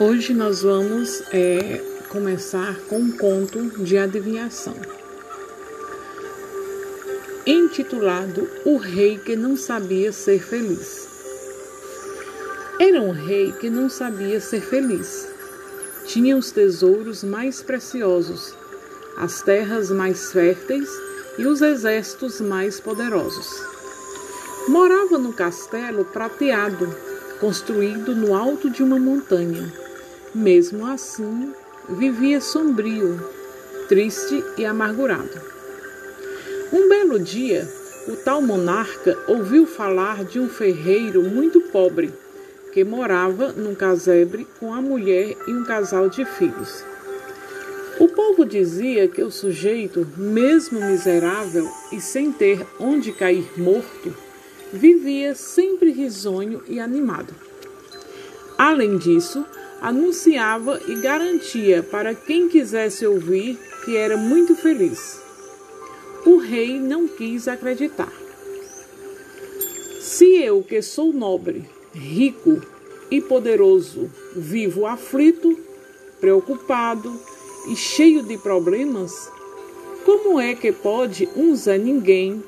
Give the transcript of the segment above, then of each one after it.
Hoje nós vamos é, começar com um conto de adivinhação, intitulado O Rei que Não Sabia Ser Feliz. Era um rei que não sabia ser feliz. Tinha os tesouros mais preciosos, as terras mais férteis e os exércitos mais poderosos. Morava no castelo prateado, construído no alto de uma montanha mesmo assim, vivia sombrio, triste e amargurado. Um belo dia, o tal monarca ouviu falar de um ferreiro muito pobre que morava num casebre com a mulher e um casal de filhos. O povo dizia que o sujeito, mesmo miserável e sem ter onde cair morto, vivia sempre risonho e animado. Além disso, anunciava e garantia para quem quisesse ouvir que era muito feliz. O rei não quis acreditar. Se eu, que sou nobre, rico e poderoso, vivo aflito, preocupado e cheio de problemas, como é que pode um Zé Ninguém,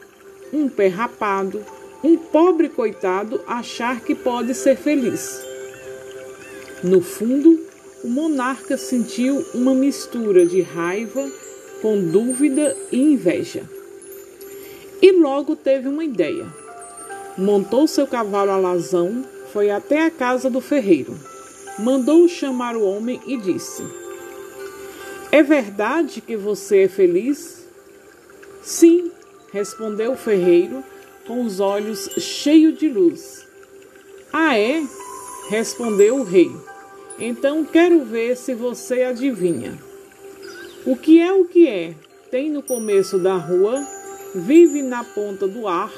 um pé rapado, um pobre coitado achar que pode ser feliz? No fundo, o monarca sentiu uma mistura de raiva com dúvida e inveja. E logo teve uma ideia. Montou seu cavalo alazão, foi até a casa do ferreiro. Mandou chamar o homem e disse: É verdade que você é feliz? Sim, respondeu o ferreiro, com os olhos cheios de luz. Ah, é? Respondeu o rei. Então quero ver se você adivinha. O que é o que é? Tem no começo da rua, vive na ponta do ar,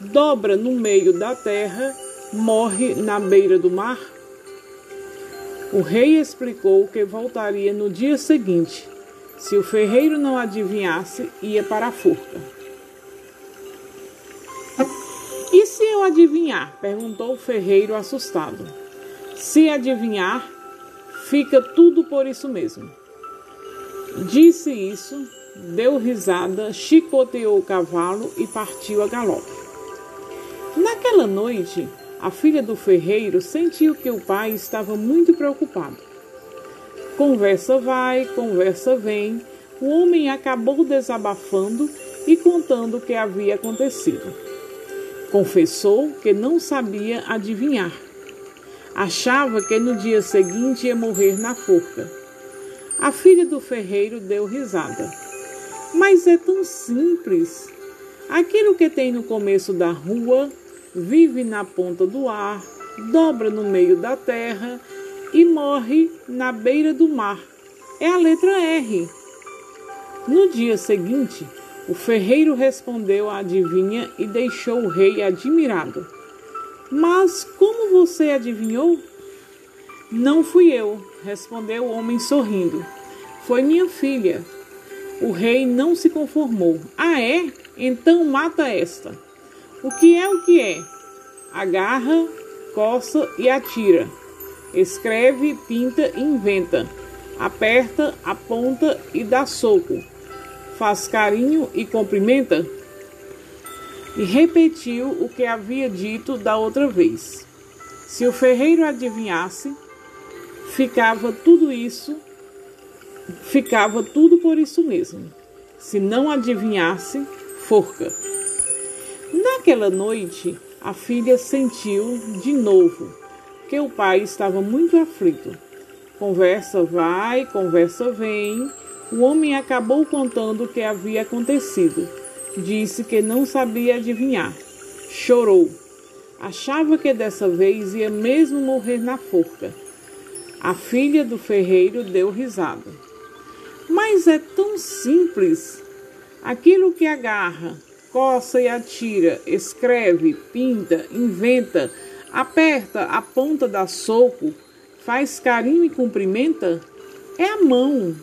dobra no meio da terra, morre na beira do mar? O rei explicou que voltaria no dia seguinte. Se o ferreiro não adivinhasse, ia para a forca. Adivinhar? perguntou o ferreiro assustado. Se adivinhar, fica tudo por isso mesmo. Disse isso, deu risada, chicoteou o cavalo e partiu a galope. Naquela noite, a filha do ferreiro sentiu que o pai estava muito preocupado. Conversa vai, conversa vem, o homem acabou desabafando e contando o que havia acontecido. Confessou que não sabia adivinhar Achava que no dia seguinte ia morrer na forca. A filha do ferreiro deu risada. Mas é tão simples. Aquilo que tem no começo da rua, vive na ponta do ar, dobra no meio da terra e morre na beira do mar. É a letra R. No dia seguinte, o ferreiro respondeu à adivinha e deixou o rei admirado. Mas como você adivinhou? Não fui eu, respondeu o homem sorrindo. Foi minha filha. O rei não se conformou. Ah, é? Então mata esta. O que é o que é? Agarra, coça e atira. Escreve, pinta e inventa. Aperta, aponta e dá soco. Faz carinho e cumprimenta e repetiu o que havia dito da outra vez. Se o ferreiro adivinhasse, ficava tudo isso, ficava tudo por isso mesmo. Se não adivinhasse, forca. Naquela noite, a filha sentiu de novo que o pai estava muito aflito. Conversa vai, conversa vem. O homem acabou contando o que havia acontecido Disse que não sabia adivinhar. Chorou. Achava que dessa vez ia mesmo morrer na forca. A filha do ferreiro deu risada. Mas é tão simples. Aquilo que agarra, coça e atira, escreve, pinta, inventa, aperta a ponta da soco, faz carinho e cumprimenta, é a mão.